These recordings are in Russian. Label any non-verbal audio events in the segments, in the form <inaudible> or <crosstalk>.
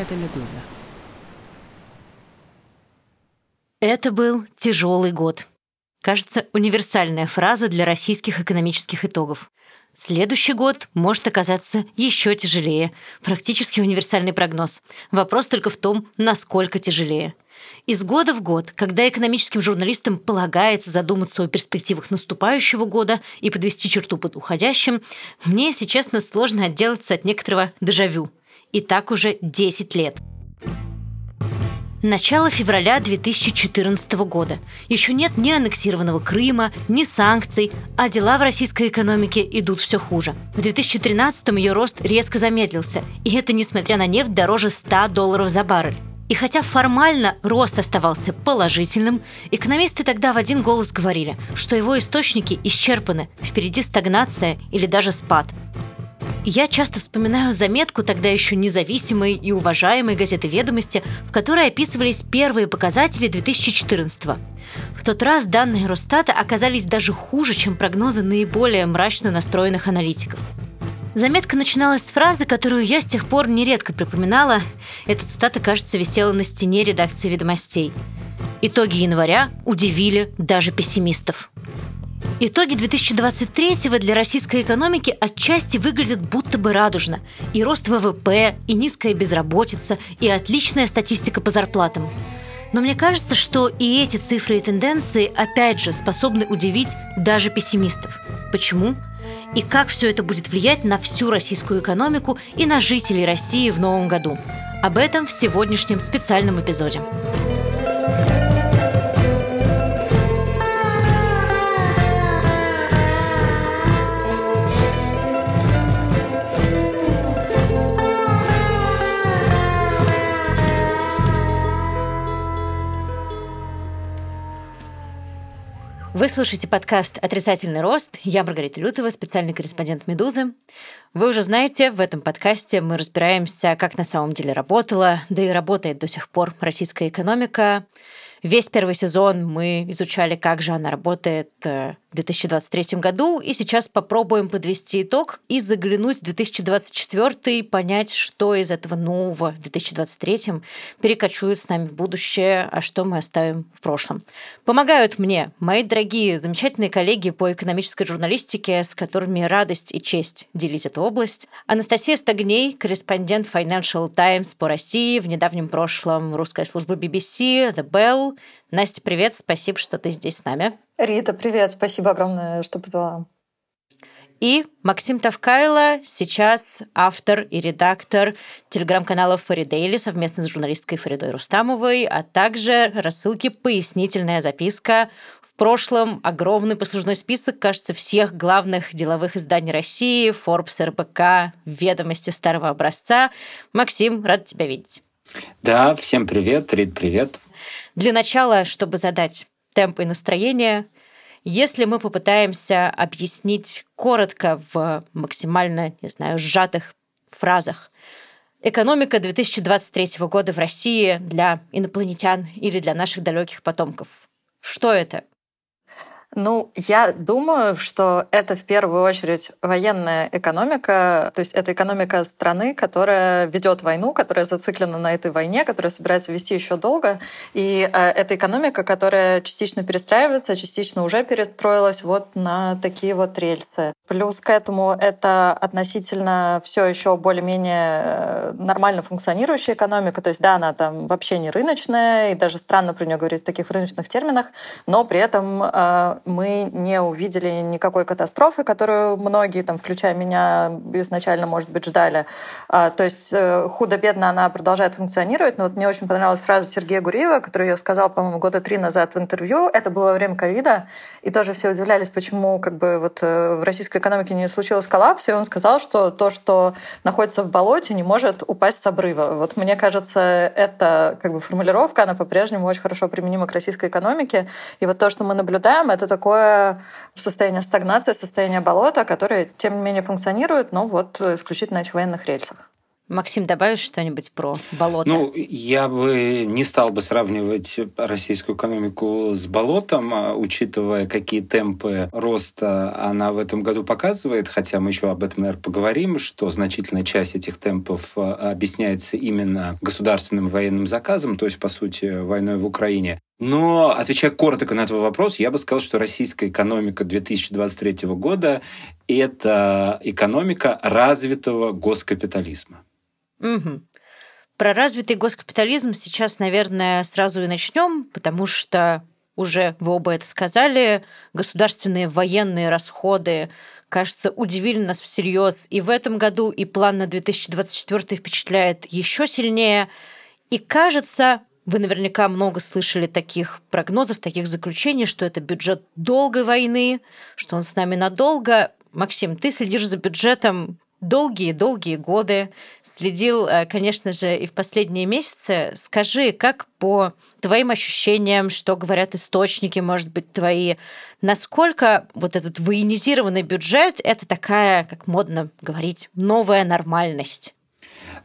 это «Медуза». Это был тяжелый год. Кажется, универсальная фраза для российских экономических итогов. Следующий год может оказаться еще тяжелее. Практически универсальный прогноз. Вопрос только в том, насколько тяжелее. Из года в год, когда экономическим журналистам полагается задуматься о перспективах наступающего года и подвести черту под уходящим, мне, если честно, сложно отделаться от некоторого дежавю. И так уже 10 лет – Начало февраля 2014 года. Еще нет ни аннексированного Крыма, ни санкций, а дела в российской экономике идут все хуже. В 2013 ее рост резко замедлился, и это несмотря на нефть дороже 100 долларов за баррель. И хотя формально рост оставался положительным, экономисты тогда в один голос говорили, что его источники исчерпаны, впереди стагнация или даже спад – я часто вспоминаю заметку тогда еще независимой и уважаемой газеты «Ведомости», в которой описывались первые показатели 2014 -го. В тот раз данные Росстата оказались даже хуже, чем прогнозы наиболее мрачно настроенных аналитиков. Заметка начиналась с фразы, которую я с тех пор нередко припоминала. Эта цитата, кажется, висела на стене редакции «Ведомостей». Итоги января удивили даже пессимистов. Итоги 2023 для российской экономики отчасти выглядят будто бы радужно. И рост ВВП, и низкая безработица, и отличная статистика по зарплатам. Но мне кажется, что и эти цифры и тенденции, опять же, способны удивить даже пессимистов. Почему? И как все это будет влиять на всю российскую экономику и на жителей России в новом году? Об этом в сегодняшнем специальном эпизоде. Вы слушаете подкаст «Отрицательный рост». Я Маргарита Лютова, специальный корреспондент «Медузы». Вы уже знаете, в этом подкасте мы разбираемся, как на самом деле работала, да и работает до сих пор российская экономика. Весь первый сезон мы изучали, как же она работает э, в 2023 году, и сейчас попробуем подвести итог и заглянуть в 2024 и понять, что из этого нового в 2023 перекочует с нами в будущее, а что мы оставим в прошлом. Помогают мне мои дорогие, замечательные коллеги по экономической журналистике, с которыми радость и честь делить эту область. Анастасия Стагней, корреспондент Financial Times по России, в недавнем прошлом русская служба BBC, The Bell. Настя, привет, спасибо, что ты здесь с нами. Рита, привет, спасибо огромное, что позвала. И Максим Тавкайло, сейчас автор и редактор телеграм-канала Фаридейли совместно с журналисткой Фаридой Рустамовой, а также рассылки «Пояснительная записка». В прошлом огромный послужной список, кажется, всех главных деловых изданий России, Forbes, РБК, «Ведомости старого образца». Максим, рад тебя видеть. Да, всем привет, Рид, привет. Для начала, чтобы задать темп и настроение. Если мы попытаемся объяснить коротко в максимально, не знаю, сжатых фразах, экономика 2023 года в России для инопланетян или для наших далеких потомков. Что это? Ну, я думаю, что это в первую очередь военная экономика, то есть это экономика страны, которая ведет войну, которая зациклена на этой войне, которая собирается вести еще долго. И э, это экономика, которая частично перестраивается, частично уже перестроилась вот на такие вот рельсы. Плюс к этому это относительно все еще более-менее э, нормально функционирующая экономика. То есть, да, она там вообще не рыночная, и даже странно про нее говорить в таких рыночных терминах, но при этом э, мы не увидели никакой катастрофы, которую многие, там, включая меня, изначально, может быть, ждали. А, то есть э, худо-бедно она продолжает функционировать. Но вот мне очень понравилась фраза Сергея Гуриева, которую я сказал, по-моему, года три назад в интервью. Это было во время ковида. И тоже все удивлялись, почему как бы вот э, в российской экономике не случилось коллапса. И он сказал, что то, что находится в болоте, не может упасть с обрыва. Вот мне кажется, эта как бы формулировка, она по-прежнему очень хорошо применима к российской экономике. И вот то, что мы наблюдаем, это такое состояние стагнации, состояние болота, которое, тем не менее, функционирует, но вот исключительно на этих военных рельсах. Максим, добавишь что-нибудь про болото? Ну, я бы не стал бы сравнивать российскую экономику с болотом, а, учитывая, какие темпы роста она в этом году показывает, хотя мы еще об этом, наверное, поговорим, что значительная часть этих темпов а, объясняется именно государственным военным заказом, то есть, по сути, войной в Украине. Но, отвечая коротко на этот вопрос, я бы сказал, что российская экономика 2023 года – это экономика развитого госкапитализма. Угу. Про развитый госкапитализм сейчас, наверное, сразу и начнем, потому что уже вы оба это сказали, государственные военные расходы, кажется, удивили нас всерьез и в этом году, и план на 2024 впечатляет еще сильнее. И кажется, вы наверняка много слышали таких прогнозов, таких заключений, что это бюджет долгой войны, что он с нами надолго. Максим, ты следишь за бюджетом долгие-долгие годы, следил, э, конечно же, и в последние месяцы. Скажи, как по твоим ощущениям, что говорят источники, может быть, твои, насколько вот этот военизированный бюджет — это такая, как модно говорить, новая нормальность?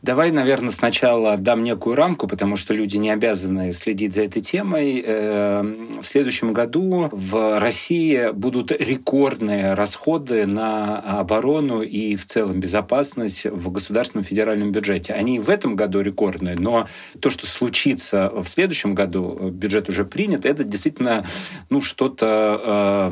Давай, наверное, сначала дам некую рамку, потому что люди не обязаны следить за этой темой. Эм, в следующем году в России будут рекордные расходы на оборону и в целом безопасность в государственном федеральном бюджете. Они в этом году рекордные, но то, что случится в следующем году, бюджет уже принят, это действительно ну, что-то э,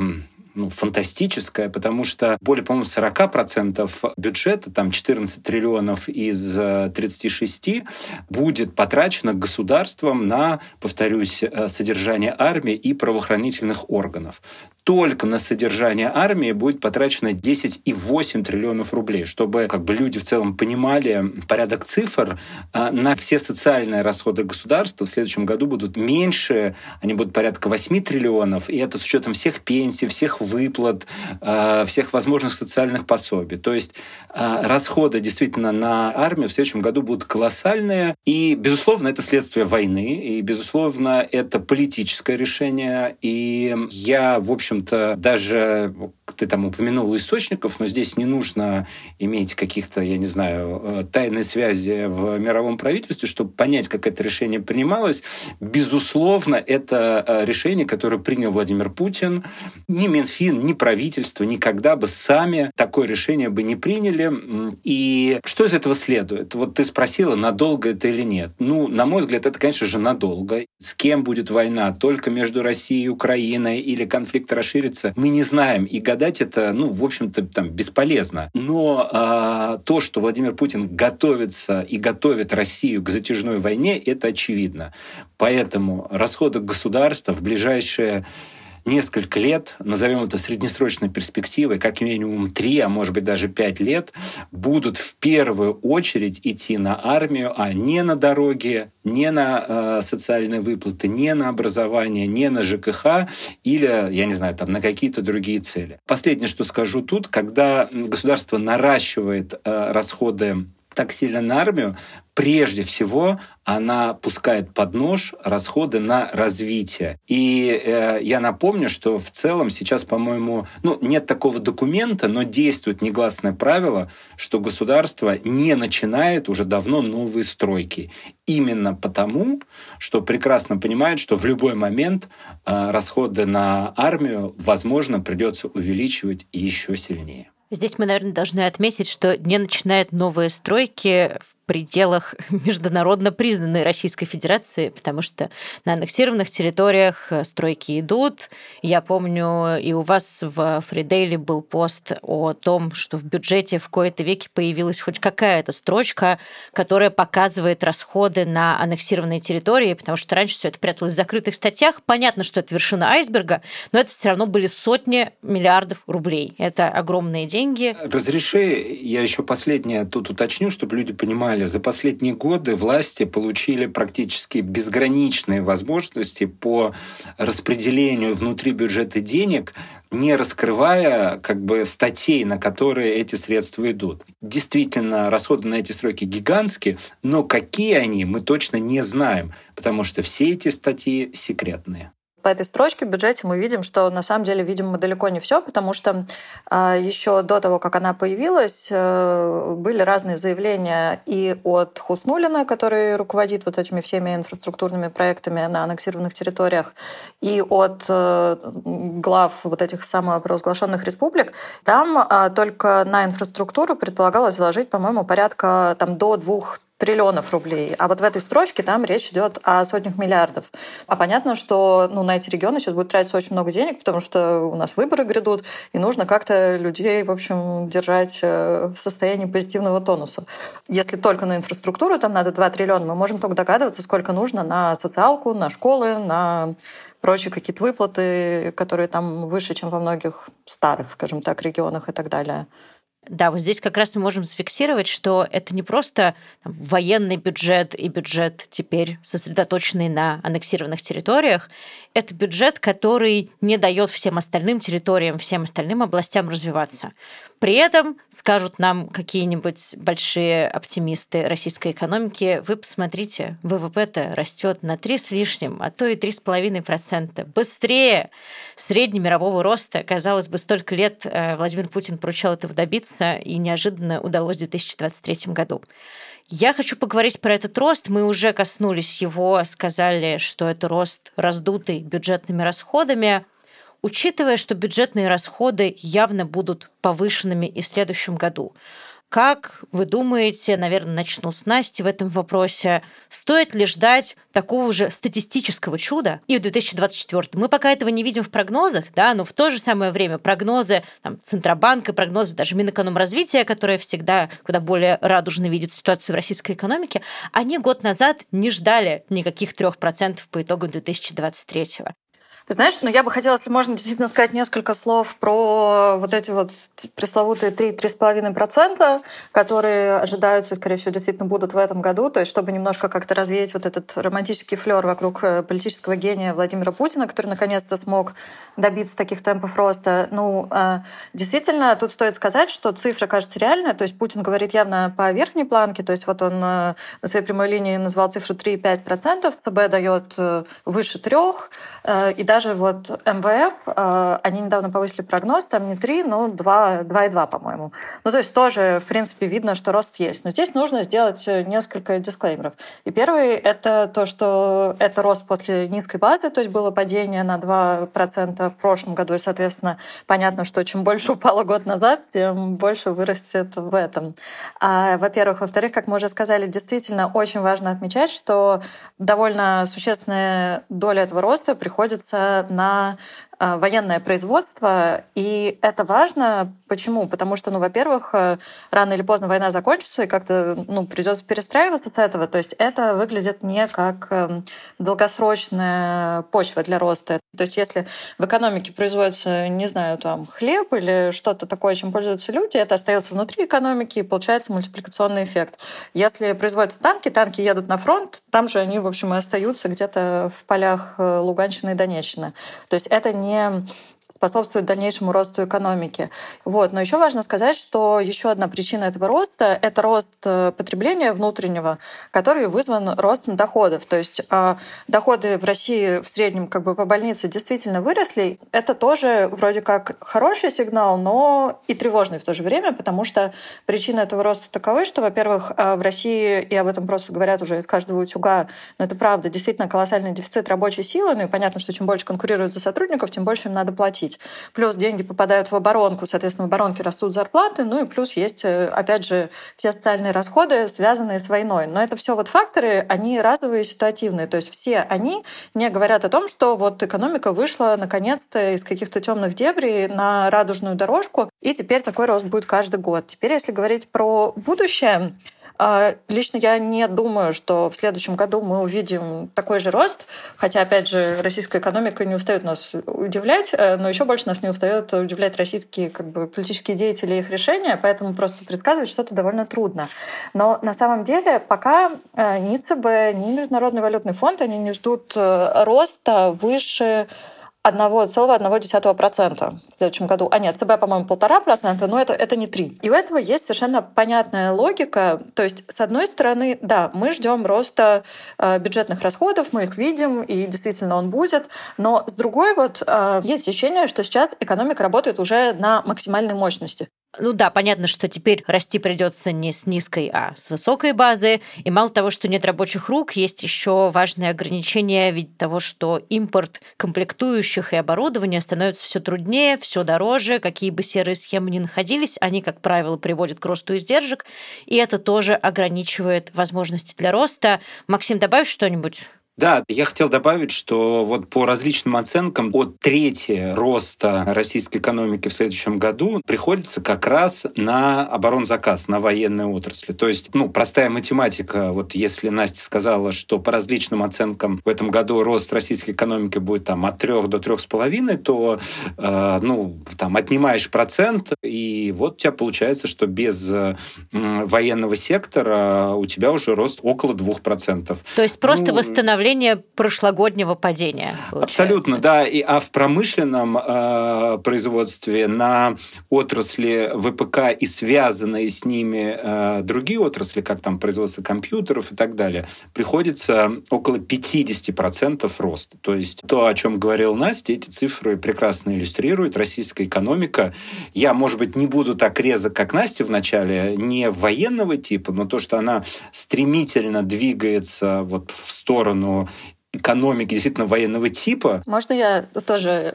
ну, фантастическая, потому что более, по-моему, 40% бюджета, там 14 триллионов из 36, э, будет потрачено государством на, повторюсь, э, содержание армии и правоохранительных органов только на содержание армии будет потрачено 10,8 триллионов рублей, чтобы как бы люди в целом понимали порядок цифр. А, на все социальные расходы государства в следующем году будут меньше, они будут порядка 8 триллионов, и это с учетом всех пенсий, всех выплат, а, всех возможных социальных пособий. То есть а, расходы действительно на армию в следующем году будут колоссальные, и, безусловно, это следствие войны, и, безусловно, это политическое решение, и я, в общем, общем-то, даже ты там упомянул источников, но здесь не нужно иметь каких-то, я не знаю, э, тайной связи в мировом правительстве, чтобы понять, как это решение принималось. Безусловно, это э, решение, которое принял Владимир Путин. Ни Минфин, ни правительство никогда бы сами такое решение бы не приняли. И что из этого следует? Вот ты спросила, надолго это или нет. Ну, на мой взгляд, это, конечно же, надолго. С кем будет война? Только между Россией и Украиной или конфликт расширится? Мы не знаем. И гадать это, ну, в общем-то, там бесполезно. Но а, то, что Владимир Путин готовится и готовит Россию к затяжной войне, это очевидно. Поэтому расходы государства в ближайшие несколько лет, назовем это среднесрочной перспективой, как минимум три, а может быть даже пять лет, будут в первую очередь идти на армию, а не на дороги, не на э, социальные выплаты, не на образование, не на ЖКХ или, я не знаю, там на какие-то другие цели. Последнее, что скажу тут, когда государство наращивает э, расходы так сильно на армию, прежде всего она пускает под нож расходы на развитие. И э, я напомню, что в целом сейчас, по-моему, ну, нет такого документа, но действует негласное правило, что государство не начинает уже давно новые стройки. Именно потому, что прекрасно понимает, что в любой момент э, расходы на армию, возможно, придется увеличивать еще сильнее. Здесь мы, наверное, должны отметить, что не начинают новые стройки пределах <laughs> международно признанной Российской Федерации, потому что на аннексированных территориях э, стройки идут. Я помню, и у вас в Фридейле был пост о том, что в бюджете в кои-то веке появилась хоть какая-то строчка, которая показывает расходы на аннексированные территории, потому что раньше все это пряталось в закрытых статьях. Понятно, что это вершина айсберга, но это все равно были сотни миллиардов рублей. Это огромные деньги. Разреши, я еще последнее тут уточню, чтобы люди понимали, понимали, за последние годы власти получили практически безграничные возможности по распределению внутри бюджета денег, не раскрывая как бы статей, на которые эти средства идут. Действительно, расходы на эти сроки гигантские, но какие они, мы точно не знаем, потому что все эти статьи секретные. По этой строчке в бюджете мы видим, что на самом деле, видимо, далеко не все, потому что э, еще до того, как она появилась, э, были разные заявления и от Хуснулина, который руководит вот этими всеми инфраструктурными проектами на аннексированных территориях, и от э, глав вот этих самопровозглашенных республик. Там э, только на инфраструктуру предполагалось вложить, по-моему, порядка там, до двух триллионов рублей. А вот в этой строчке там речь идет о сотнях миллиардов. А понятно, что ну, на эти регионы сейчас будет тратиться очень много денег, потому что у нас выборы грядут, и нужно как-то людей, в общем, держать э, в состоянии позитивного тонуса. Если только на инфраструктуру там надо 2 триллиона, мы можем только догадываться, сколько нужно на социалку, на школы, на прочие какие-то выплаты, которые там выше, чем во многих старых, скажем так, регионах и так далее. Да, вот здесь как раз мы можем зафиксировать, что это не просто там, военный бюджет и бюджет теперь сосредоточенный на аннексированных территориях, это бюджет, который не дает всем остальным территориям, всем остальным областям развиваться. При этом скажут нам какие-нибудь большие оптимисты российской экономики, вы посмотрите, ВВП-то растет на 3 с лишним, а то и 3,5%. Быстрее среднемирового роста. Казалось бы, столько лет э, Владимир Путин поручал этого добиться, и неожиданно удалось в 2023 году. Я хочу поговорить про этот рост. Мы уже коснулись его, сказали, что это рост раздутый бюджетными расходами. Учитывая, что бюджетные расходы явно будут повышенными и в следующем году, как вы думаете, наверное, начну с Насти в этом вопросе, стоит ли ждать такого же статистического чуда и в 2024? Мы пока этого не видим в прогнозах, да, но в то же самое время прогнозы там, Центробанка, прогнозы даже Минэкономразвития, которое всегда куда более радужно видит ситуацию в российской экономике, они год назад не ждали никаких 3% по итогам 2023. Знаешь, ну я бы хотела, если можно, действительно сказать несколько слов про вот эти вот пресловутые 3-3,5%, которые ожидаются, скорее всего, действительно будут в этом году. То есть, чтобы немножко как-то развеять вот этот романтический флер вокруг э, политического гения Владимира Путина, который наконец-то смог добиться таких темпов роста. Ну, э, действительно, тут стоит сказать, что цифра кажется реальная. То есть Путин говорит явно по верхней планке. То есть вот он э, на своей прямой линии назвал цифру 3,5%, ЦБ дает выше трех, и даже вот МВФ, э, они недавно повысили прогноз, там не 3, но 2, 2,2, по-моему. Ну, то есть тоже, в принципе, видно, что рост есть. Но здесь нужно сделать несколько дисклеймеров. И первый — это то, что это рост после низкой базы, то есть было падение на 2% в прошлом году, и, соответственно, понятно, что чем больше упало год назад, тем больше вырастет в этом. А, во-первых. Во-вторых, как мы уже сказали, действительно очень важно отмечать, что довольно существенная доля этого роста приходится на Э, военное производство, и это важно. Почему? Потому что, ну, во-первых, э, рано или поздно война закончится, и как-то ну, придется перестраиваться с этого. То есть это выглядит не как эм, долгосрочная почва для роста. То есть если в экономике производится, не знаю, там хлеб или что-то такое, чем пользуются люди, это остается внутри экономики, и получается мультипликационный эффект. Если производятся танки, танки едут на фронт, там же они, в общем, и остаются где-то в полях э, Луганщины и Донеччины. То есть это не не способствует дальнейшему росту экономики. Вот. Но еще важно сказать, что еще одна причина этого роста — это рост э, потребления внутреннего, который вызван ростом доходов. То есть э, доходы в России в среднем как бы по больнице действительно выросли. Это тоже вроде как хороший сигнал, но и тревожный в то же время, потому что причина этого роста таковы, что, во-первых, э, в России, и об этом просто говорят уже из каждого утюга, но это правда, действительно колоссальный дефицит рабочей силы, ну и понятно, что чем больше конкурируют за сотрудников, тем больше им надо платить платить. Плюс деньги попадают в оборонку, соответственно, в оборонке растут зарплаты, ну и плюс есть, э, опять же, все социальные расходы, связанные с войной. Но это все вот факторы, они разовые, ситуативные. То есть все они не говорят о том, что вот экономика вышла наконец-то из каких-то темных дебрей на радужную дорожку, и теперь такой рост будет каждый год. Теперь, если говорить про будущее, лично я не думаю, что в следующем году мы увидим такой же рост, хотя, опять же, российская экономика не устает нас удивлять, э, но еще больше нас не устает удивлять российские как бы, политические деятели и их решения, поэтому просто предсказывать что-то довольно трудно. Но на самом деле пока э, ни ЦБ, ни Международный валютный фонд, они не ждут э, роста выше 1,1% в следующем году. А нет, ЦБ, по-моему, 1,5%, но это, это не 3. И у этого есть совершенно понятная логика. То есть, с одной стороны, да, мы ждем роста э, бюджетных расходов, мы их видим, и действительно он будет. Но с другой вот э, есть ощущение, что сейчас экономика работает уже на максимальной мощности. Ну да, понятно, что теперь расти придется не с низкой, а с высокой базы. И мало того, что нет рабочих рук, есть еще важные ограничения в виде того, что импорт комплектующих и оборудования становится все труднее, все дороже. Какие бы серые схемы ни находились, они, как правило, приводят к росту издержек. И это тоже ограничивает возможности для роста. Максим, добавишь что-нибудь? Да, я хотел добавить, что вот по различным оценкам от трети роста российской экономики в следующем году приходится как раз на оборонзаказ, на военные отрасли. То есть, ну, простая математика, вот если Настя сказала, что по различным оценкам в этом году рост российской экономики будет там от трех до трех с половиной, то, э, ну, там, отнимаешь процент, и вот у тебя получается, что без э, военного сектора у тебя уже рост около двух процентов. То есть просто ну, восстановление восстановление прошлогоднего падения. Получается. Абсолютно, да. И, а в промышленном э, производстве на отрасли ВПК и связанные с ними э, другие отрасли, как там производство компьютеров и так далее, приходится около 50% роста. То есть то, о чем говорил Настя, эти цифры прекрасно иллюстрируют. Российская экономика, я, может быть, не буду так резок, как Настя в начале, не военного типа, но то, что она стремительно двигается вот в сторону экономики действительно военного типа. Можно я тоже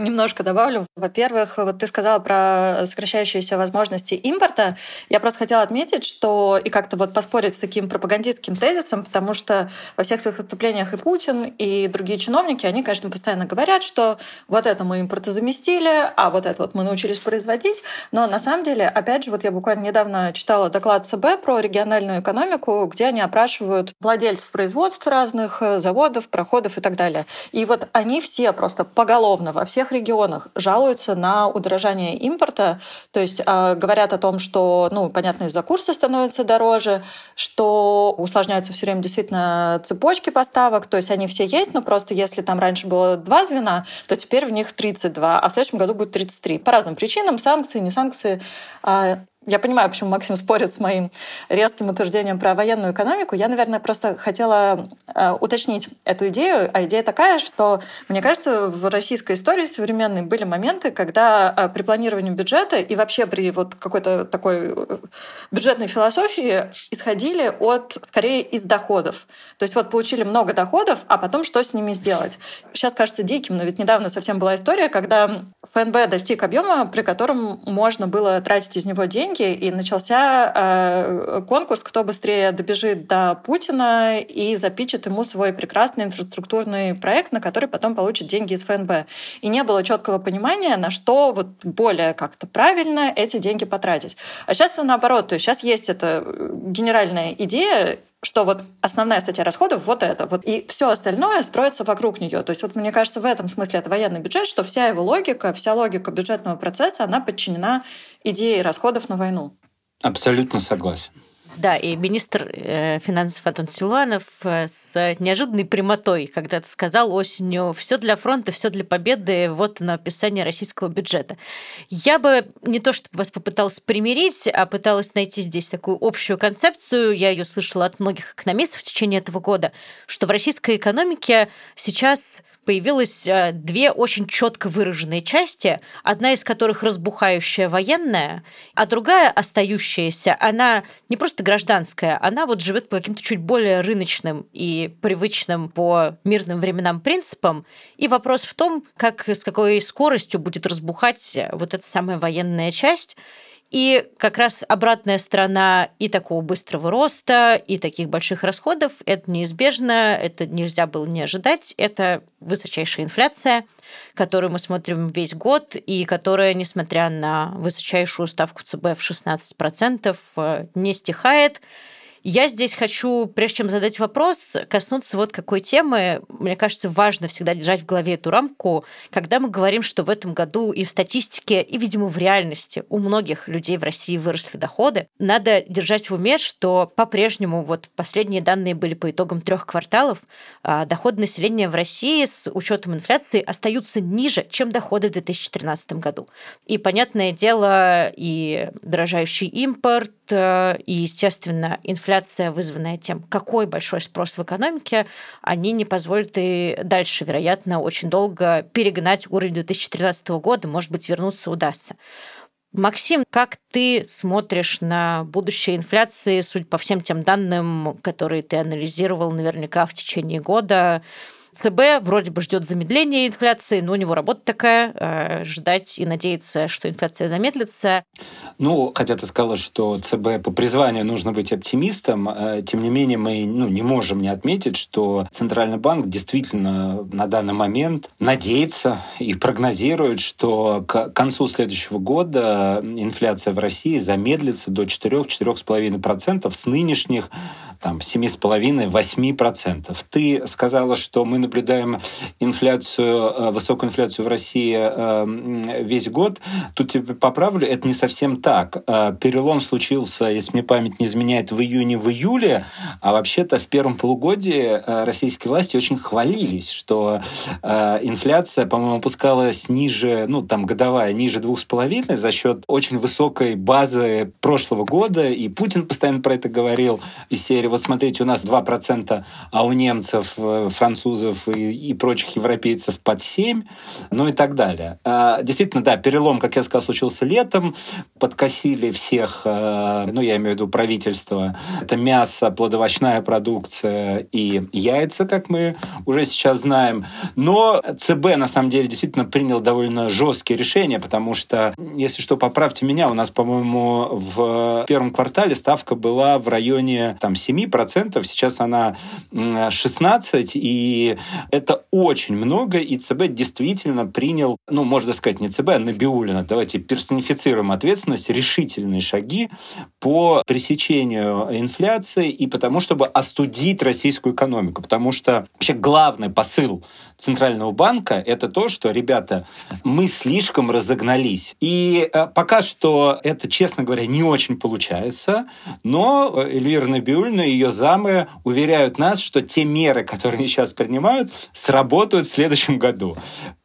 немножко добавлю. Во-первых, вот ты сказала про сокращающиеся возможности импорта. Я просто хотела отметить, что и как-то вот поспорить с таким пропагандистским тезисом, потому что во всех своих выступлениях и Путин, и другие чиновники, они, конечно, постоянно говорят, что вот это мы импортозаместили, а вот это вот мы научились производить. Но на самом деле, опять же, вот я буквально недавно читала доклад ЦБ про региональную экономику, где они опрашивают владельцев производств разных, заводов, проходов и так далее. И вот они все просто поголовно во всех регионах жалуются на удорожание импорта, то есть э, говорят о том, что, ну, понятно, из-за курса становится дороже, что усложняются все время действительно цепочки поставок, то есть они все есть, но просто если там раньше было два звена, то теперь в них 32, а в следующем году будет 33. По разным причинам, санкции, не санкции. А, я понимаю, почему Максим спорит с моим резким утверждением про военную экономику. Я, наверное, просто хотела э, уточнить эту идею. А идея такая, что, мне кажется, в российской истории современной были моменты, когда э, при планировании бюджета и вообще при вот какой-то такой э, бюджетной философии исходили от, скорее, из доходов. То есть вот получили много доходов, а потом что с ними сделать? Сейчас кажется диким, но ведь недавно совсем была история, когда ФНБ достиг объема, при котором можно было тратить из него деньги, деньги, и начался э, конкурс, кто быстрее добежит до Путина и запичит ему свой прекрасный инфраструктурный проект, на который потом получит деньги из ФНБ. И не было четкого понимания, на что вот более как-то правильно эти деньги потратить. А сейчас все наоборот. То есть сейчас есть эта генеральная идея, что вот основная статья расходов вот это. Вот, и все остальное строится вокруг нее. То есть вот мне кажется, в этом смысле это военный бюджет, что вся его логика, вся логика бюджетного процесса, она подчинена идее расходов на войну. Абсолютно согласен. Да, и министр э, финансов Антон Силуанов э, с неожиданной прямотой когда-то сказал осенью «все для фронта, все для победы, вот на описание российского бюджета». Я бы не то чтобы вас попыталась примирить, а пыталась найти здесь такую общую концепцию, я ее слышала от многих экономистов в течение этого года, что в российской экономике сейчас появилось э, две очень четко выраженные части, одна из которых разбухающая военная, а другая остающаяся, она не просто гражданская, она вот живет по каким-то чуть более рыночным и привычным по мирным временам принципам. И вопрос в том, как с какой скоростью будет разбухать вот эта самая военная часть. И как раз обратная сторона и такого быстрого роста, и таких больших расходов – это неизбежно, это нельзя было не ожидать. Это высочайшая инфляция, которую мы смотрим весь год, и которая, несмотря на высочайшую ставку ЦБ в 16%, э, не стихает. Я здесь хочу, прежде чем задать вопрос, коснуться вот какой темы. Мне кажется, важно всегда держать в голове эту рамку, когда мы говорим, что в этом году и в статистике, и, видимо, в реальности у многих людей в России выросли доходы. Надо держать в уме, что по-прежнему вот последние данные были по итогам трех кварталов. А доходы населения в России с учетом инфляции остаются ниже, чем доходы в 2013 году. И, понятное дело, и дорожающий импорт, э, и, естественно, инфляция, вызванная тем, какой большой спрос в экономике, они не позволят и дальше, вероятно, очень долго перегнать уровень 2013 года, может быть, вернуться удастся. Максим, как ты смотришь на будущее инфляции, судя по всем тем данным, которые ты анализировал наверняка в течение года? ЦБ вроде бы ждет замедления инфляции, но у него работа такая, э, ждать и надеяться, что инфляция замедлится. Ну, хотя ты сказала, что ЦБ по призванию нужно быть оптимистом, э, тем не менее мы ну, не можем не отметить, что Центральный банк действительно на данный момент надеется и прогнозирует, что к концу следующего года инфляция в России замедлится до 4-4,5% с нынешних там, 7,5-8%. Ты сказала, что мы наблюдаем инфляцию, э, высокую инфляцию в России э, весь год. Тут тебе поправлю, это не совсем так. Э, перелом случился, если мне память не изменяет, в июне, в июле, а вообще-то в первом полугодии российские власти очень хвалились, что инфляция, по-моему, опускалась ниже, ну, там, годовая, ниже двух с половиной за счет очень высокой базы прошлого года, и Путин постоянно про это говорил, из серии, вот смотрите, у нас 2%, а у немцев, французов французов и, и прочих европейцев под 7, ну и так далее. А, действительно, да, перелом, как я сказал, случился летом, подкосили всех, а, ну, я имею в виду правительство, это мясо, плодовочная продукция и яйца, как мы уже сейчас знаем. Но ЦБ, на самом деле, действительно принял довольно жесткие решения, потому что, если что, поправьте меня, у нас, по-моему, в первом квартале ставка была в районе там, 7%, сейчас она 16%, и это очень много, и ЦБ действительно принял, ну, можно сказать, не ЦБ, а Набиулина, давайте персонифицируем ответственность, решительные шаги по пресечению инфляции и потому, чтобы остудить российскую экономику. Потому что вообще главный посыл Центрального банка – это то, что, ребята, мы слишком разогнались. И э, пока что это, честно говоря, не очень получается, но Эльвира Набиулина и ее замы уверяют нас, что те меры, которые они сейчас принимают, сработают в следующем году.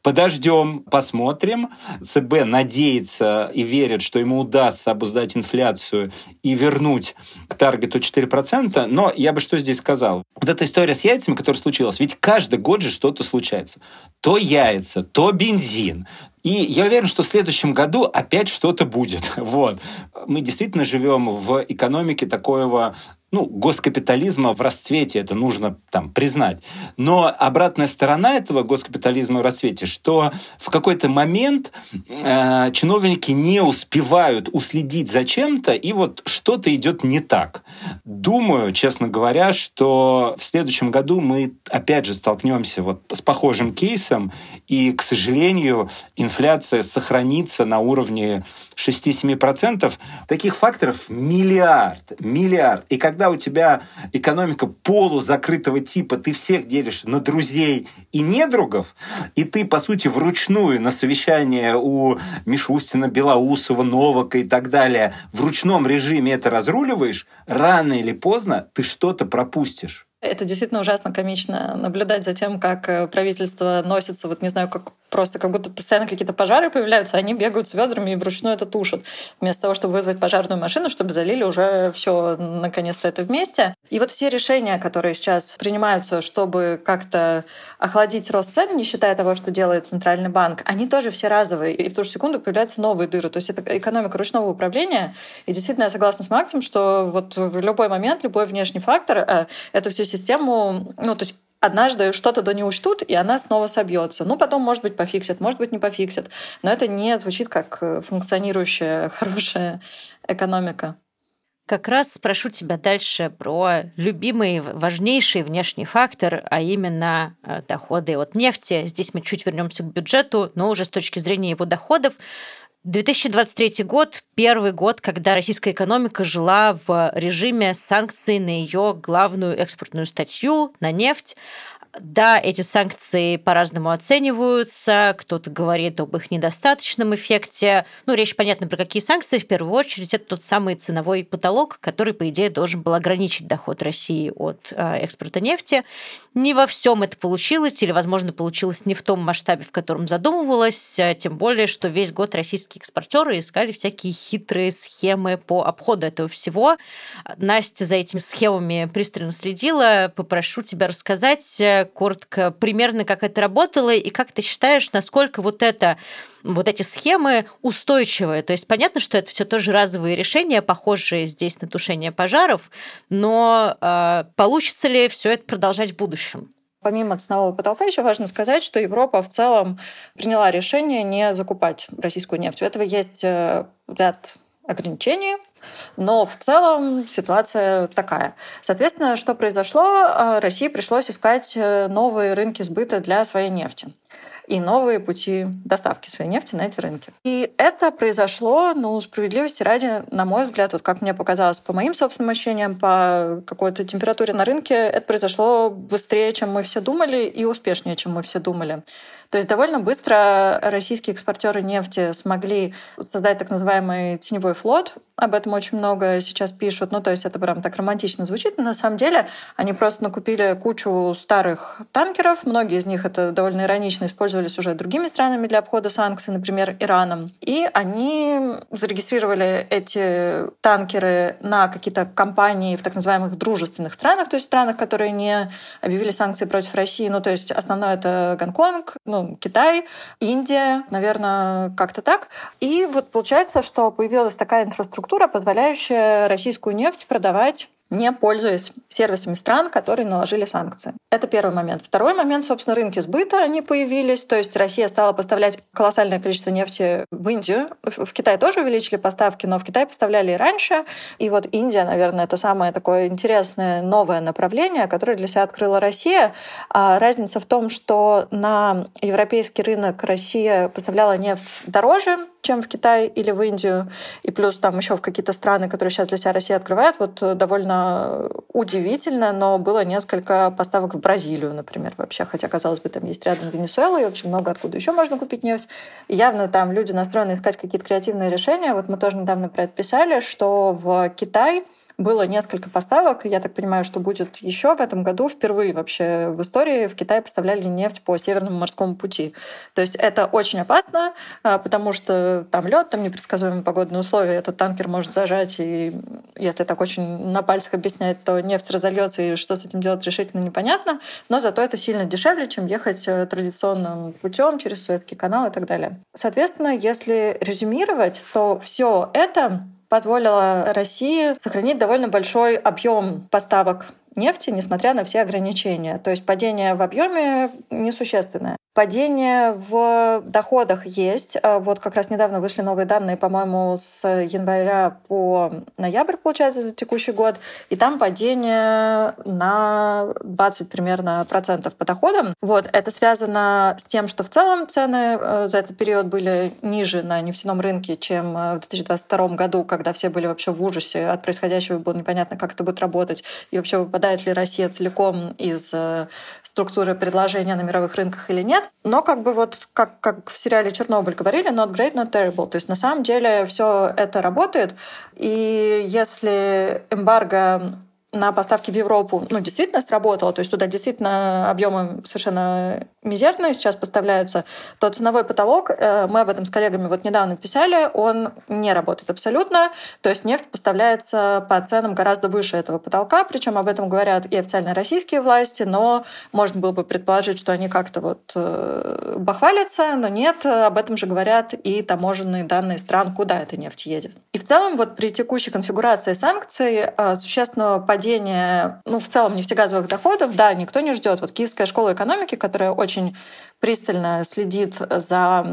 Подождем, посмотрим. ЦБ надеется и верит, что ему удастся обуздать инфляцию и вернуть к таргету 4%. Но я бы что здесь сказал? Вот эта история с яйцами, которая случилась, ведь каждый год же что-то случается. То яйца, то бензин, и я уверен, что в следующем году опять что-то будет. <laughs> Вот. Мы действительно живем в экономике такого ну, госкапитализма в расцвете, это нужно там признать. Но обратная сторона этого госкапитализма в расцвете, что в какой-то момент э, чиновники не успевают уследить за чем-то, и вот что-то идет не так. Думаю, честно говоря, что в следующем году мы опять же столкнемся вот с похожим кейсом, и, к сожалению, инфляция сохранится на уровне 6-7%. Таких факторов миллиард, миллиард. И когда у тебя экономика полузакрытого типа, ты всех делишь на друзей и недругов, и ты, по сути, вручную на совещание у Мишустина, Белоусова, Новака и так далее в ручном режиме это разруливаешь, рано или поздно ты что-то пропустишь. Это действительно ужасно комично наблюдать за тем, как э, правительство носится, вот не знаю, как просто как будто постоянно какие-то пожары появляются, они бегают с ведрами и вручную это тушат. Вместо того, чтобы вызвать пожарную машину, чтобы залили уже все наконец-то это вместе. И вот все решения, которые сейчас принимаются, чтобы как-то охладить рост цен, не считая того, что делает Центральный банк, они тоже все разовые. И в ту же секунду появляются новые дыры. То есть это экономика ручного управления. И действительно я согласна с Максом, что вот в любой момент, любой внешний фактор э, эту всю систему, ну, то есть однажды что-то да не учтут, и она снова собьется. Ну, потом, может быть, пофиксят, может быть, не пофиксят. Но это не звучит как э, функционирующая, <laughs> хорошая экономика. Как раз спрошу тебя дальше про любимый, важнейший внешний фактор, а именно э, доходы от нефти. Здесь мы чуть вернемся к бюджету, но уже с точки зрения его доходов. 2023 год – первый год, когда российская экономика жила в режиме санкций на ее главную экспортную статью, на нефть. Да, эти санкции по-разному оцениваются, кто-то говорит об их недостаточном эффекте. Ну, речь, понятно, про какие санкции. В первую очередь, это тот самый ценовой потолок, который, по идее, должен был ограничить доход России от а, экспорта нефти. Не во всем это получилось, или, возможно, получилось не в том масштабе, в котором задумывалось, а, тем более, что весь год российские экспортеры искали всякие хитрые схемы по обходу этого всего. Настя за этими схемами пристально следила. Попрошу тебя рассказать, коротко примерно, как это работало, и как ты считаешь, насколько вот это вот эти схемы устойчивые. То есть понятно, что это все тоже разовые решения, похожие здесь на тушение пожаров, но э, получится ли все это продолжать в будущем? Помимо ценового потолка, еще важно сказать, что Европа в целом приняла решение не закупать российскую нефть. У этого есть э, ряд ограничений, но в целом ситуация такая. Соответственно, что произошло? А, России пришлось искать э, новые рынки сбыта для своей нефти и новые пути доставки своей нефти на эти рынки. И это произошло, ну, справедливости ради, на мой взгляд, вот как мне показалось, по моим собственным ощущениям, по какой-то температуре на рынке, это произошло быстрее, чем мы все думали, и успешнее, чем мы все думали. То есть довольно быстро российские экспортеры нефти смогли создать так называемый теневой флот. Об этом очень много сейчас пишут. Ну, то есть это прям так романтично звучит, но на самом деле они просто накупили кучу старых танкеров. Многие из них это довольно иронично использовались уже другими странами для обхода санкций, например, Ираном. И они зарегистрировали эти танкеры на какие-то компании в так называемых дружественных странах, то есть странах, которые не объявили санкции против России. Ну, то есть основное это Гонконг, ну, Китай, Индия, наверное, как-то так. И вот получается, что появилась такая инфраструктура, позволяющая российскую нефть продавать не пользуясь сервисами стран, которые наложили санкции. Это первый момент. Второй момент, собственно, рынки сбыта, они появились. То есть Россия стала поставлять колоссальное количество нефти в Индию. В Китай тоже увеличили поставки, но в Китай поставляли и раньше. И вот Индия, наверное, это самое такое интересное новое направление, которое для себя открыла Россия. А разница в том, что на европейский рынок Россия поставляла нефть дороже, чем в Китай или в Индию, и плюс там еще в какие-то страны, которые сейчас для себя Россия открывает, вот э, довольно удивительно, но было несколько поставок в Бразилию, например, вообще, хотя, казалось бы, там есть рядом Венесуэла, и вообще много откуда еще можно купить нефть. Явно там люди настроены искать какие-то креативные решения. Вот мы тоже недавно про это писали, что в Китай было несколько поставок. Я так понимаю, что будет еще в этом году. Впервые вообще в истории в Китай поставляли нефть по Северному морскому пути. То есть это очень опасно, а, потому что там лед, там непредсказуемые погодные условия. Этот танкер может зажать, и если так очень на пальцах объяснять, то нефть разольется, и что с этим делать решительно непонятно. Но зато это сильно дешевле, чем ехать э, традиционным путем через Суэцкий канал и так далее. Соответственно, если резюмировать, то все это позволило России сохранить довольно большой объем поставок нефти, несмотря на все ограничения. То есть падение в объеме несущественное. Падение в доходах есть. А вот как раз недавно вышли новые данные, по-моему, с января по ноябрь, получается, за текущий год. И там падение на 20 примерно процентов по доходам. Вот. Это связано с тем, что в целом цены э, за этот период были ниже на нефтяном рынке, чем э, в 2022 году, когда все были вообще в ужасе от происходящего, было непонятно, как это будет работать, и вообще выпадает ли Россия целиком из э, структуры предложения на мировых рынках или нет. Но как бы вот как, как в сериале «Чернобыль» говорили, not great, not terrible. То есть на самом деле все это работает. И если эмбарго на поставки в Европу, ну, действительно сработало, то есть туда действительно объемы совершенно мизерные сейчас поставляются, то ценовой потолок, э, мы об этом с коллегами вот недавно писали, он не работает абсолютно, то есть нефть поставляется по ценам гораздо выше этого потолка, причем об этом говорят и официально российские власти, но можно было бы предположить, что они как-то вот э, бахвалятся, но нет, об этом же говорят и таможенные данные стран, куда эта нефть едет. И в целом вот при текущей конфигурации санкций э, существенного падения ну, в целом нефтегазовых доходов, да, никто не ждет. Вот Киевская школа экономики, которая очень пристально следит за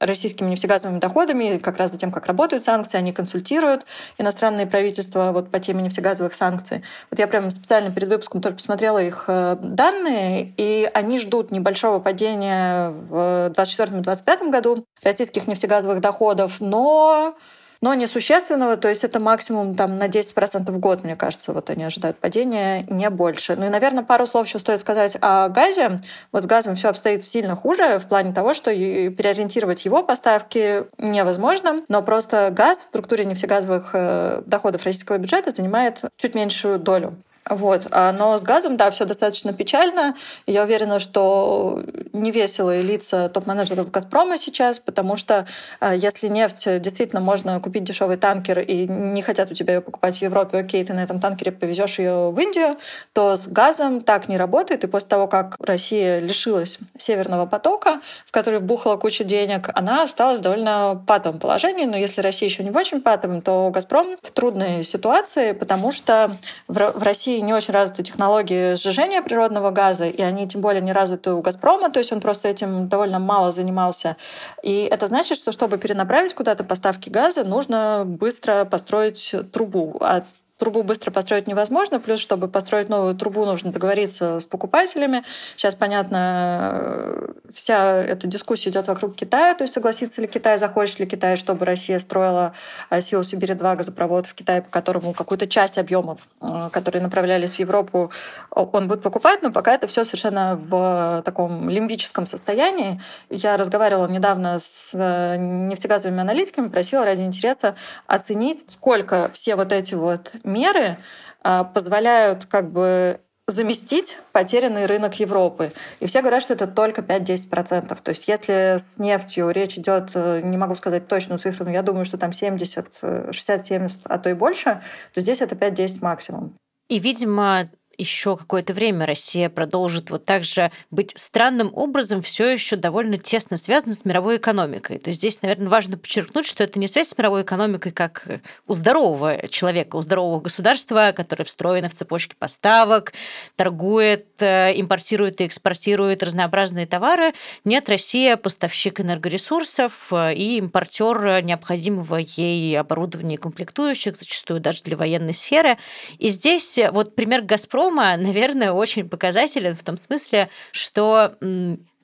российскими нефтегазовыми доходами, как раз за тем, как работают санкции, они консультируют иностранные правительства вот по теме нефтегазовых санкций. Вот я прямо специально перед выпуском тоже посмотрела их э, данные, и они ждут небольшого падения в 2024-2025 году российских нефтегазовых доходов, но но несущественного, то есть это максимум там, на 10% в год, мне кажется, вот они ожидают падения, не больше. Ну и, наверное, пару слов еще стоит сказать о газе. Вот с газом все обстоит сильно хуже в плане того, что переориентировать его поставки невозможно, но просто газ в структуре нефтегазовых э, доходов российского бюджета занимает чуть меньшую долю. Вот. А, но с газом, да, все достаточно печально. Я уверена, что невеселые лица топ-менеджеров «Газпрома» сейчас, потому что а, если нефть действительно можно купить дешевый танкер и не хотят у тебя ее покупать в Европе, окей, ты на этом танкере повезешь ее в Индию, то с газом так не работает. И после того, как Россия лишилась Северного потока, в который вбухала кучу денег, она осталась в довольно патовом положении. Но если Россия еще не в очень патовом, то «Газпром» в трудной ситуации, потому что в России России не очень развиты технологии сжижения природного газа, и они тем более не развиты у «Газпрома», то есть он просто этим довольно мало занимался. И это значит, что чтобы перенаправить куда-то поставки газа, нужно быстро построить трубу. А трубу быстро построить невозможно, плюс, чтобы построить новую трубу, нужно договориться с покупателями. Сейчас, понятно, вся эта дискуссия идет вокруг Китая, то есть согласится ли Китай, захочет ли Китай, чтобы Россия строила а, силу Сибири-2 газопровод в Китае, по которому какую-то часть объемов, а, которые направлялись в Европу, он будет покупать, но пока это все совершенно в таком лимбическом состоянии. Я разговаривала недавно с э, нефтегазовыми аналитиками, просила ради интереса оценить, сколько все вот эти вот меры а, позволяют как бы заместить потерянный рынок Европы. И все говорят, что это только 5-10%. То есть если с нефтью речь идет, э, не могу сказать точную цифру, но я думаю, что там 70, 60-70, а то и больше, то здесь это 5-10 максимум. И, видимо, еще какое-то время Россия продолжит вот так же быть странным образом все еще довольно тесно связана с мировой экономикой. То есть здесь, наверное, важно подчеркнуть, что это не связь с мировой экономикой как у здорового человека, у здорового государства, которое встроено в цепочке поставок, торгует, э, импортирует и экспортирует разнообразные товары. Нет, Россия поставщик энергоресурсов э, и импортер необходимого ей оборудования и комплектующих, зачастую даже для военной сферы. И здесь вот пример «Газпрома» Рома, <laughs> наверное, очень показателен в том смысле, что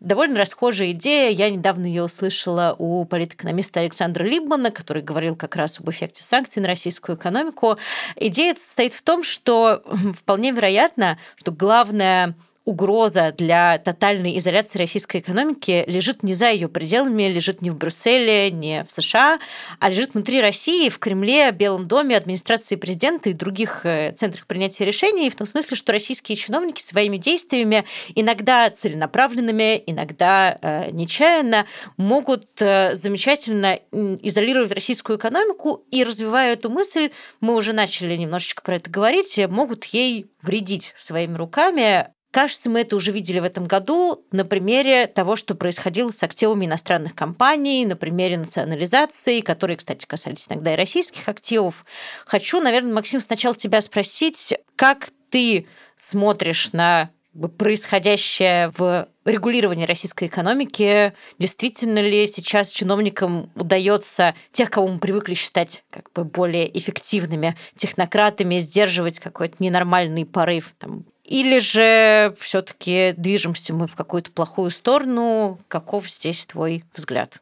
довольно расхожая идея. Я недавно ее услышала у политэкономиста Александра Либмана, который говорил как раз об эффекте санкций на российскую экономику. Идея состоит в том, что <laughs> вполне вероятно, что главное угроза для тотальной изоляции российской экономики лежит не за ее пределами, лежит не в Брюсселе, не в США, а лежит внутри России, в Кремле, Белом доме, администрации президента и других э, центрах принятия решений, в том смысле, что российские чиновники своими действиями, иногда целенаправленными, иногда э, нечаянно, могут э, замечательно изолировать российскую экономику и, развивая эту мысль, мы уже начали немножечко про это говорить, могут ей вредить своими руками, Кажется, мы это уже видели в этом году на примере того, что происходило с активами иностранных компаний, на примере национализации, которые, кстати, касались иногда и российских активов. Хочу, наверное, Максим, сначала тебя спросить, как ты смотришь на происходящее в регулировании российской экономики, действительно ли сейчас чиновникам удается тех, кого мы привыкли считать как бы более эффективными технократами, сдерживать какой-то ненормальный порыв там, или же все-таки движемся мы в какую-то плохую сторону? Каков здесь твой взгляд?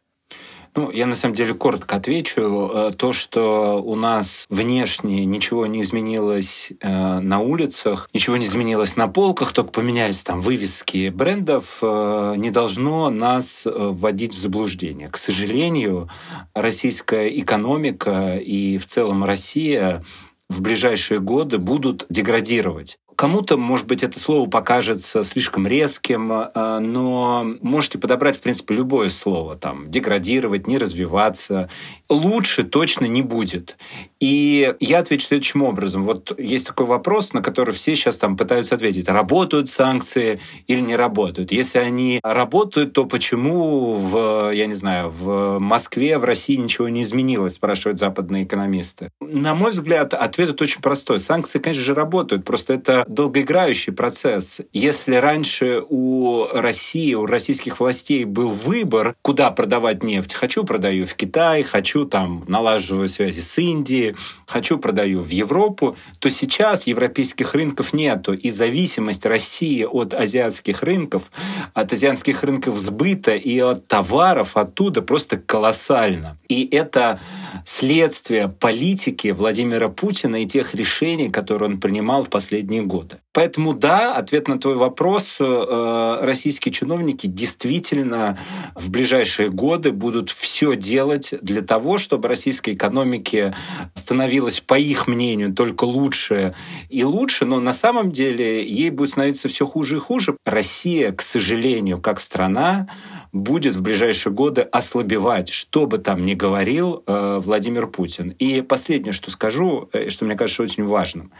Ну, я на самом деле коротко отвечу. Э, то, что у нас внешне ничего не изменилось э, на улицах, ничего не изменилось на полках, только поменялись там вывески брендов, э, не должно нас вводить в заблуждение. К сожалению, российская экономика и в целом Россия в ближайшие годы будут деградировать. Кому-то, может быть, это слово покажется слишком резким, а, но можете подобрать, в принципе, любое слово. Там, деградировать, не развиваться. Лучше точно не будет. И я отвечу следующим образом. Вот есть такой вопрос, на который все сейчас там пытаются ответить. Работают санкции или не работают? Если они работают, то почему в, я не знаю, в Москве, в России ничего не изменилось, спрашивают западные экономисты. На мой взгляд, ответ очень простой. Санкции, конечно же, работают. Просто это долгоиграющий процесс. Если раньше у России, у российских властей был выбор, куда продавать нефть, хочу продаю в Китай, хочу там налаживаю связи с Индией, хочу продаю в Европу, то сейчас европейских рынков нету, и зависимость России от азиатских рынков, от азиатских рынков сбыта и от товаров оттуда просто колоссально. И это следствие политики Владимира Путина и тех решений, которые он принимал в последние годы. Поэтому да, ответ на твой вопрос. Э, российские чиновники действительно в ближайшие годы будут все делать для того, чтобы российской экономике становилось, по их мнению, только лучше и лучше, но на самом деле ей будет становиться все хуже и хуже. Россия, к сожалению, как страна, будет в ближайшие годы ослабевать, что бы там ни говорил э, Владимир Путин. И последнее, что скажу, э, что мне кажется очень важным.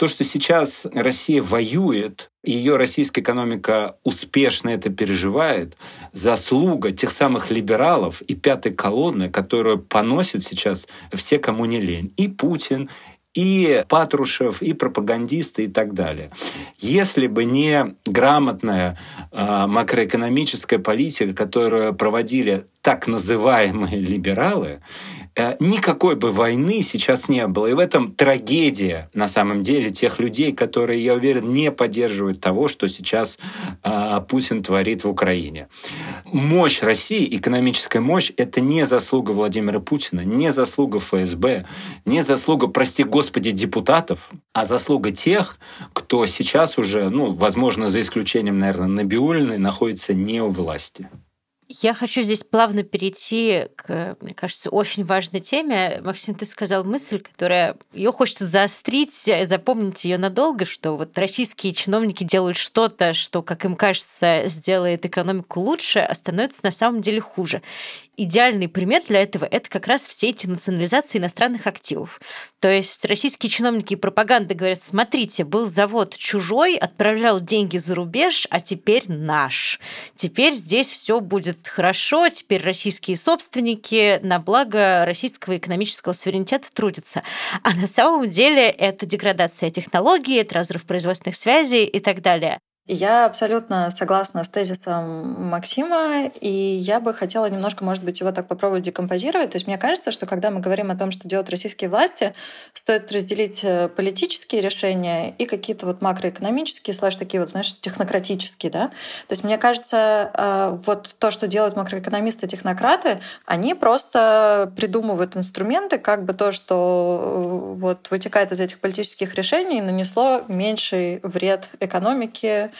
То, что сейчас Россия воюет, ее российская экономика успешно это переживает, заслуга тех самых либералов и пятой колонны, которую поносят сейчас все, кому не лень. И Путин, и Патрушев, и пропагандисты и так далее. Если бы не грамотная э, макроэкономическая политика, которую проводили так называемые либералы, Э, никакой бы войны сейчас не было. И в этом трагедия, на самом деле, тех людей, которые, я уверен, не поддерживают того, что сейчас э, Путин творит в Украине. Мощь России, экономическая мощь, это не заслуга Владимира Путина, не заслуга ФСБ, не заслуга, прости господи, депутатов, а заслуга тех, кто сейчас уже, ну, возможно, за исключением, наверное, Набиулиной, находится не у власти. Я хочу здесь плавно перейти к, мне кажется, очень важной теме. Максим, ты сказал мысль, которая ее хочется заострить, запомнить ее надолго, что вот российские чиновники делают что-то, что, как им кажется, сделает экономику лучше, а становится на самом деле хуже идеальный пример для этого — это как раз все эти национализации иностранных активов. То есть российские чиновники и пропаганда говорят, смотрите, был завод чужой, отправлял деньги за рубеж, а теперь наш. Теперь здесь все будет хорошо, теперь российские собственники на благо российского экономического суверенитета трудятся. А на самом деле это деградация технологий, это разрыв производственных связей и так далее. Я абсолютно согласна с тезисом Максима, и я бы хотела немножко, может быть, его так попробовать декомпозировать. То есть мне кажется, что когда мы говорим о том, что делают российские власти, стоит разделить э, политические решения и какие-то вот макроэкономические, слэш такие вот, знаешь, технократические, да. То есть мне кажется, э, вот то, что делают макроэкономисты-технократы, они просто придумывают инструменты, как бы то, что э, вот вытекает из этих политических решений, нанесло меньший вред экономике,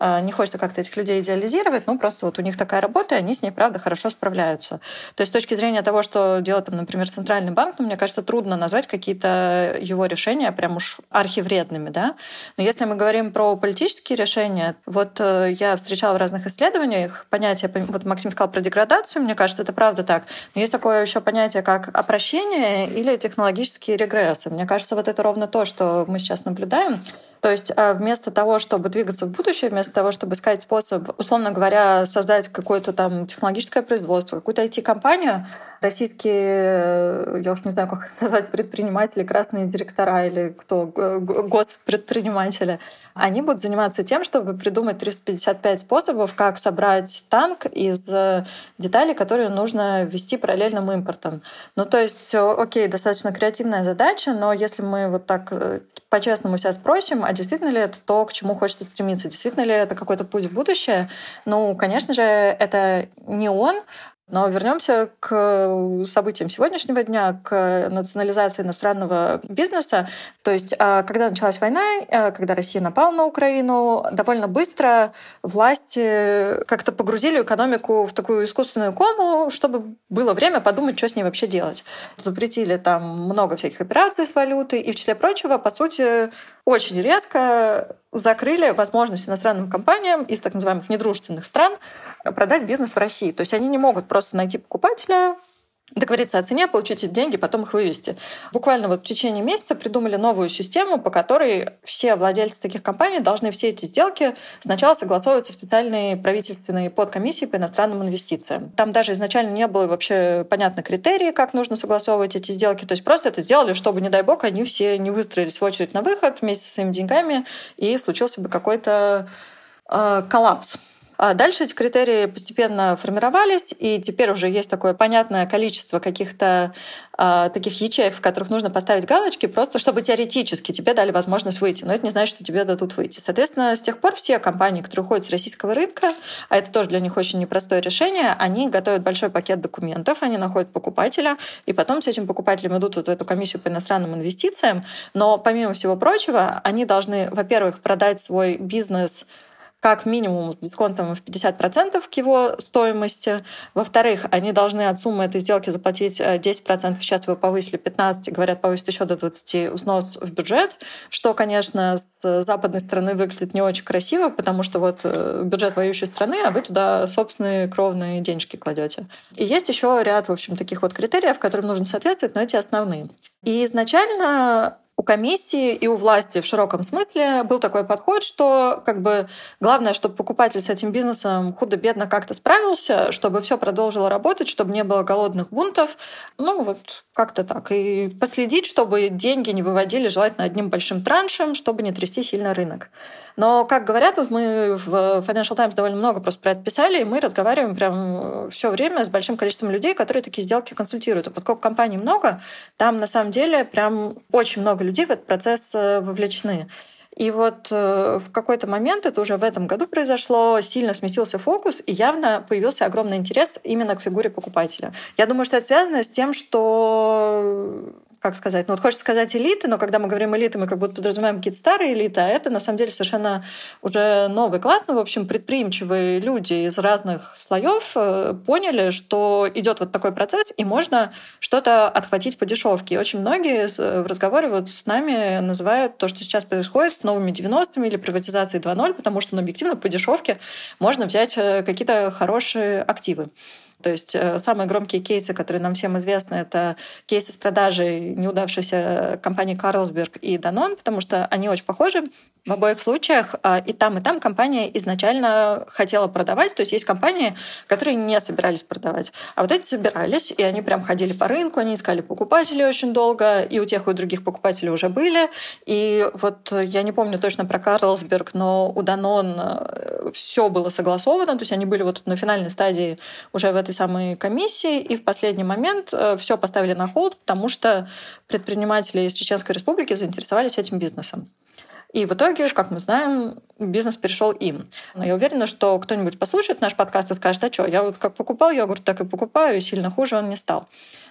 не хочется как-то этих людей идеализировать, ну просто вот у них такая работа, и они с ней, правда, хорошо справляются. То есть с точки зрения того, что делает, там, например, Центральный банк, ну, мне кажется, трудно назвать какие-то его решения прям уж архивредными, да. Но если мы говорим про политические решения, вот э, я встречала в разных исследованиях понятие, вот Максим сказал про деградацию, мне кажется, это правда так. Но есть такое еще понятие, как опрощение или технологические регрессы. Мне кажется, вот это ровно то, что мы сейчас наблюдаем. То есть а, вместо того, чтобы двигаться в будущее, вместо того, чтобы искать способ, условно говоря, создать какое-то там технологическое производство, какую-то IT-компанию, российские, э, я уж не знаю, как <laughs> назвать, предприниматели, красные директора или кто, госпредприниматели, они будут заниматься тем, чтобы придумать 355 способов, как собрать танк из э, деталей, которые нужно ввести параллельным импортом. Ну, то есть, окей, достаточно креативная задача, но если мы вот так э, по-честному себя спросим, а действительно ли это то, к чему хочется стремиться, действительно ли это какой-то путь в будущее, ну, конечно же, это не он, но вернемся к событиям сегодняшнего дня, к национализации иностранного бизнеса. То есть, а, когда началась война, а, когда Россия напала на Украину, довольно быстро власти как-то погрузили экономику в такую искусственную кому, чтобы было время подумать, что с ней вообще делать. Запретили там много всяких операций с валютой, и в числе прочего, по сути, очень резко закрыли возможность иностранным компаниям из так называемых недружественных стран продать бизнес в России. То есть они не могут просто найти покупателя, договориться о цене, получить эти деньги, потом их вывести. Буквально вот в течение месяца придумали новую систему, по которой все владельцы таких компаний должны все эти сделки сначала согласовывать со специальной правительственной подкомиссией по иностранным инвестициям. Там даже изначально не было вообще понятно критерии, как нужно согласовывать эти сделки. То есть просто это сделали, чтобы, не дай бог, они все не выстроились в очередь на выход вместе со своими деньгами, и случился бы какой-то э, коллапс. А дальше эти критерии постепенно формировались, и теперь уже есть такое понятное количество каких-то э, таких ячеек, в которых нужно поставить галочки, просто чтобы теоретически тебе дали возможность выйти. Но это не значит, что тебе дадут выйти. Соответственно, с тех пор все компании, которые уходят с российского рынка, а это тоже для них очень непростое решение, они готовят большой пакет документов, они находят покупателя, и потом с этим покупателем идут вот в эту комиссию по иностранным инвестициям. Но помимо всего прочего, они должны, во-первых, продать свой бизнес как минимум с дисконтом в 50% к его стоимости. Во-вторых, они должны от суммы этой сделки заплатить 10%. Э, Сейчас его повысили 15%, говорят, повысить еще до 20% взнос в бюджет, что, конечно, с западной стороны выглядит не очень красиво, потому что вот э, бюджет воюющей страны, а вы туда собственные кровные денежки кладете. И есть еще ряд, в общем, таких вот критериев, которым нужно соответствовать, но эти основные. И изначально у комиссии и у власти в широком смысле был такой подход, что как бы главное, чтобы покупатель с этим бизнесом худо-бедно как-то справился, чтобы все продолжило работать, чтобы не было голодных бунтов. Ну вот как-то так. И последить, чтобы деньги не выводили желательно одним большим траншем, чтобы не трясти сильно рынок. Но, как говорят, вот мы в Financial Times довольно много просто про это писали, и мы разговариваем прям все время с большим количеством людей, которые такие сделки консультируют. И поскольку компаний много, там на самом деле прям очень много людей в этот процесс э, вовлечены. И вот э, в какой-то момент, это уже в этом году произошло, сильно сместился фокус, и явно появился огромный интерес именно к фигуре покупателя. Я думаю, что это связано с тем, что как сказать, ну вот хочется сказать элиты, но когда мы говорим элиты, мы как будто подразумеваем какие-то старые элиты, а это на самом деле совершенно уже новый класс, ну, в общем, предприимчивые люди из разных слоев э, поняли, что идет вот такой процесс, и можно что-то отхватить по дешевке. И очень многие в разговоре вот с нами называют то, что сейчас происходит, новыми 90-ми или приватизацией 2.0, потому что ну, объективно по дешевке можно взять э, какие-то хорошие активы. То есть э, самые громкие кейсы, которые нам всем известны, это кейсы с продажей неудавшейся компании Carlsberg и Danone, потому что они очень похожи. В обоих случаях а, и там, и там компания изначально хотела продавать. То есть есть компании, которые не собирались продавать. А вот эти собирались, и они прям ходили по рынку, они искали покупателей очень долго, и у тех, и у других покупателей уже были. И вот я не помню точно про Карлсберг, но у Данон э, все было согласовано, то есть они были вот на финальной стадии уже в этой самой комиссии, и в последний момент э, все поставили на холд, потому что предприниматели из Чеченской Республики заинтересовались этим бизнесом. И в итоге, как мы знаем, бизнес перешел им. Но я уверена, что кто-нибудь послушает наш подкаст и скажет, а что, я вот как покупал йогурт, так и покупаю, и сильно хуже он не стал.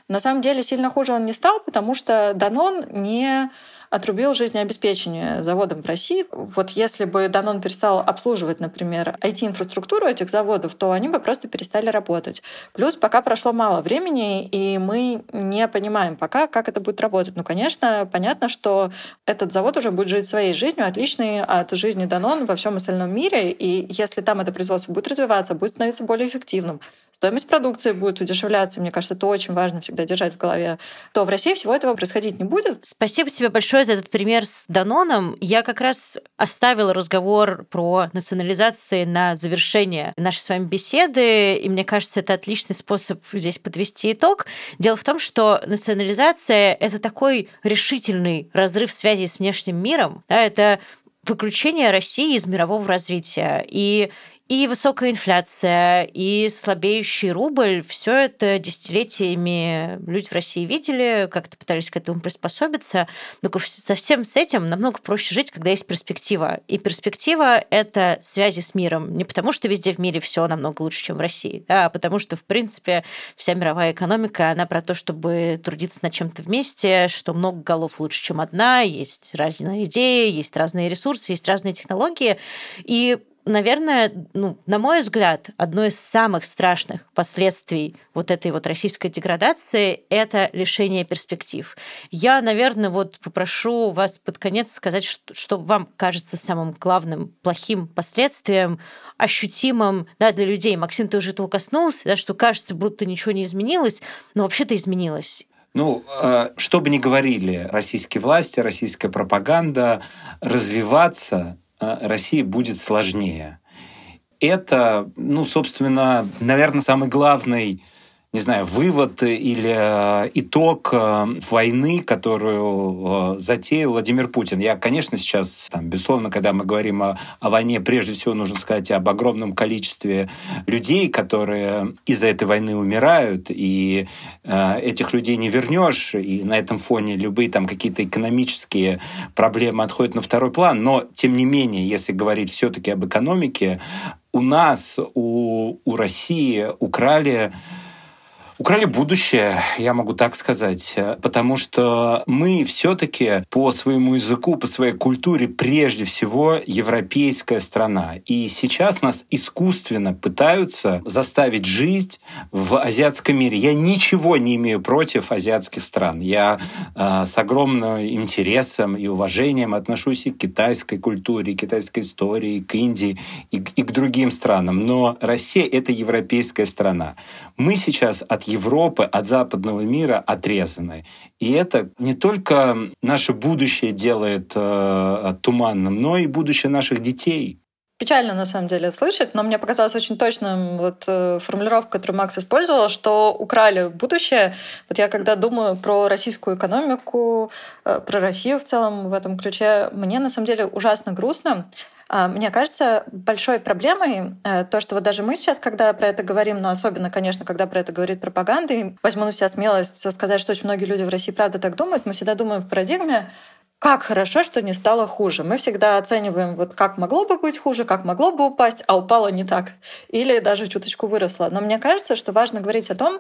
На самом деле сильно хуже он не стал, потому что Данон не отрубил жизнеобеспечение заводам в России. Вот если бы Данон перестал обслуживать, например, IT-инфраструктуру этих заводов, то они бы просто перестали работать. Плюс пока прошло мало времени, и мы не понимаем пока, как это будет работать. Ну, конечно, понятно, что этот завод уже будет жить своей жизнью, отличной от жизни Данон во всем остальном мире. И если там это производство будет развиваться, будет становиться более эффективным, стоимость продукции будет удешевляться, мне кажется, это очень важно всегда держать в голове, то в России всего этого происходить не будет. Спасибо тебе большое за этот пример с Даноном. Я как раз оставила разговор про национализации на завершение нашей с вами беседы, и мне кажется, это отличный способ здесь подвести итог. Дело в том, что национализация — это такой решительный разрыв связи с внешним миром, да, это выключение России из мирового развития. И и высокая инфляция, и слабеющий рубль, все это десятилетиями люди в России видели, как-то пытались к этому приспособиться. Но со всем с этим намного проще жить, когда есть перспектива. И перспектива — это связи с миром. Не потому, что везде в мире все намного лучше, чем в России, а потому что, в принципе, вся мировая экономика, она про то, чтобы трудиться над чем-то вместе, что много голов лучше, чем одна, есть разные идеи, есть разные ресурсы, есть разные технологии. И наверное, ну, на мой взгляд, одно из самых страшных последствий вот этой вот российской деградации – это лишение перспектив. Я, наверное, вот попрошу вас под конец сказать, что, что вам кажется самым главным плохим последствием, ощутимым да, для людей. Максим, ты уже этого коснулся, да, что кажется, будто ничего не изменилось, но вообще-то изменилось. Ну, э, что бы ни говорили российские власти, российская пропаганда, развиваться России будет сложнее. Это, ну, собственно, наверное, самый главный не знаю, вывод или э, итог э, войны, которую э, затеял Владимир Путин. Я, конечно, сейчас, там, безусловно, когда мы говорим о, о войне, прежде всего нужно сказать об огромном количестве людей, которые из-за этой войны умирают, и э, этих людей не вернешь, и на этом фоне любые там какие-то экономические проблемы отходят на второй план. Но, тем не менее, если говорить все-таки об экономике, у нас, у, у России украли украли будущее, я могу так сказать, потому что мы все-таки по своему языку, по своей культуре прежде всего европейская страна. И сейчас нас искусственно пытаются заставить жить в азиатском мире. Я ничего не имею против азиатских стран. Я э, с огромным интересом и уважением отношусь и к китайской культуре, и к китайской истории, и к Индии, и, и к другим странам. Но Россия — это европейская страна. Мы сейчас от Европы, от западного мира отрезаны. И это не только наше будущее делает э, туманным, но и будущее наших детей. Печально, на самом деле, слышать, но мне показалось очень точным вот э, формулировка, которую Макс использовал, что украли будущее. Вот я когда думаю про российскую экономику, э, про Россию в целом в этом ключе, мне на самом деле ужасно грустно, а, мне кажется, большой проблемой э, то, что вот даже мы сейчас, когда про это говорим, но особенно, конечно, когда про это говорит пропаганда, и возьму на себя смелость сказать, что очень многие люди в России правда так думают, мы всегда думаем в парадигме как хорошо, что не стало хуже. Мы всегда оцениваем, вот как могло бы быть хуже, как могло бы упасть, а упало не так. Или даже чуточку выросло. Но мне кажется, что важно говорить о том,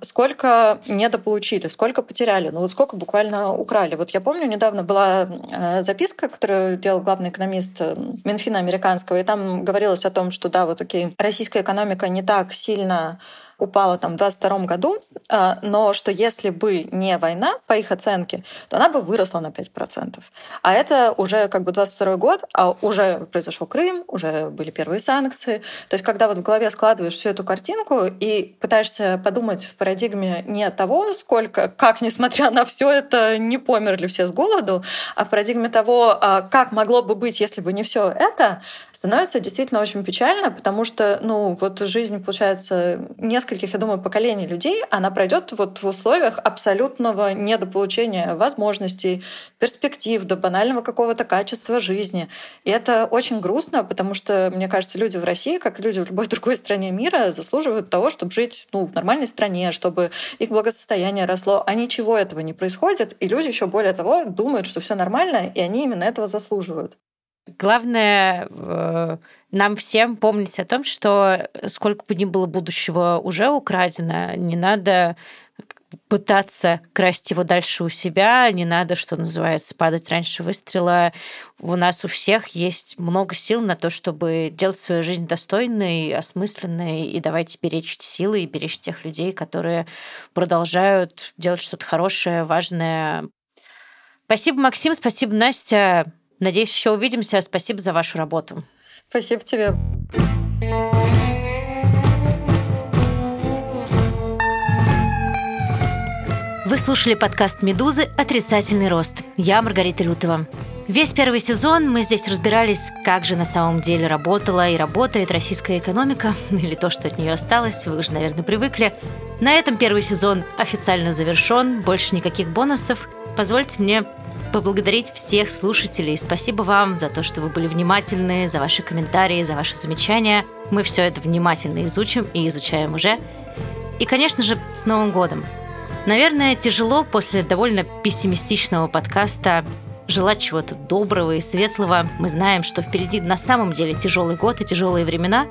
сколько недополучили, сколько потеряли, ну вот сколько буквально украли. Вот я помню, недавно была э, записка, которую делал главный экономист э, Минфина американского, и там говорилось о том, что да, вот окей, российская экономика не так сильно упала там в 22 году, а, но что если бы не война, по их оценке, то она бы выросла на 5%. А это уже как бы 22 год, а уже произошел Крым, уже были первые санкции. То есть когда вот в голове складываешь всю эту картинку и пытаешься подумать в парадигме не того, сколько, как, несмотря на все это, не померли все с голоду, а в парадигме того, а, как могло бы быть, если бы не все это, становится действительно очень печально, потому что, ну, вот жизнь, получается, нескольких, я думаю, поколений людей, она пройдет вот в условиях абсолютного недополучения возможностей, перспектив, до банального какого-то качества жизни. И это очень грустно, потому что, мне кажется, люди в России, как и люди в любой <laughs> другой стране мира, заслуживают того, чтобы жить ну, в нормальной стране, чтобы их благосостояние росло. А ничего этого не происходит, и люди еще более того думают, что все нормально, и они именно этого заслуживают. Главное э, нам всем помнить о том, что сколько бы ни было будущего уже украдено, не надо пытаться красть его дальше у себя, не надо, что называется, падать раньше выстрела. У нас у всех есть много сил на то, чтобы делать свою жизнь достойной, осмысленной, и давайте беречь силы и беречь тех людей, которые продолжают делать что-то хорошее, важное. Спасибо, Максим, спасибо, Настя. Надеюсь, еще увидимся. Спасибо за вашу работу. Спасибо тебе. Вы слушали подкаст «Медузы. Отрицательный рост». Я Маргарита Лютова. Весь первый сезон мы здесь разбирались, как же на самом деле работала и работает российская экономика, <laughs> или то, что от нее осталось, вы уже, наверное, привыкли. На этом первый сезон официально завершен, больше никаких бонусов. Позвольте мне поблагодарить всех слушателей. Спасибо вам за то, что вы были внимательны, за ваши комментарии, за ваши замечания. Мы все это внимательно изучим и изучаем уже. И, конечно же, с Новым годом! Наверное, тяжело после довольно пессимистичного подкаста желать чего-то доброго и светлого. Мы знаем, что впереди на самом деле тяжелый год и тяжелые времена,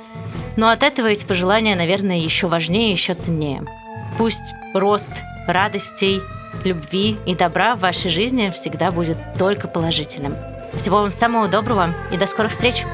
но от этого эти пожелания, наверное, еще важнее, еще ценнее. Пусть рост радостей, любви и добра в вашей жизни всегда будет только положительным. Всего вам самого доброго и до скорых встреч!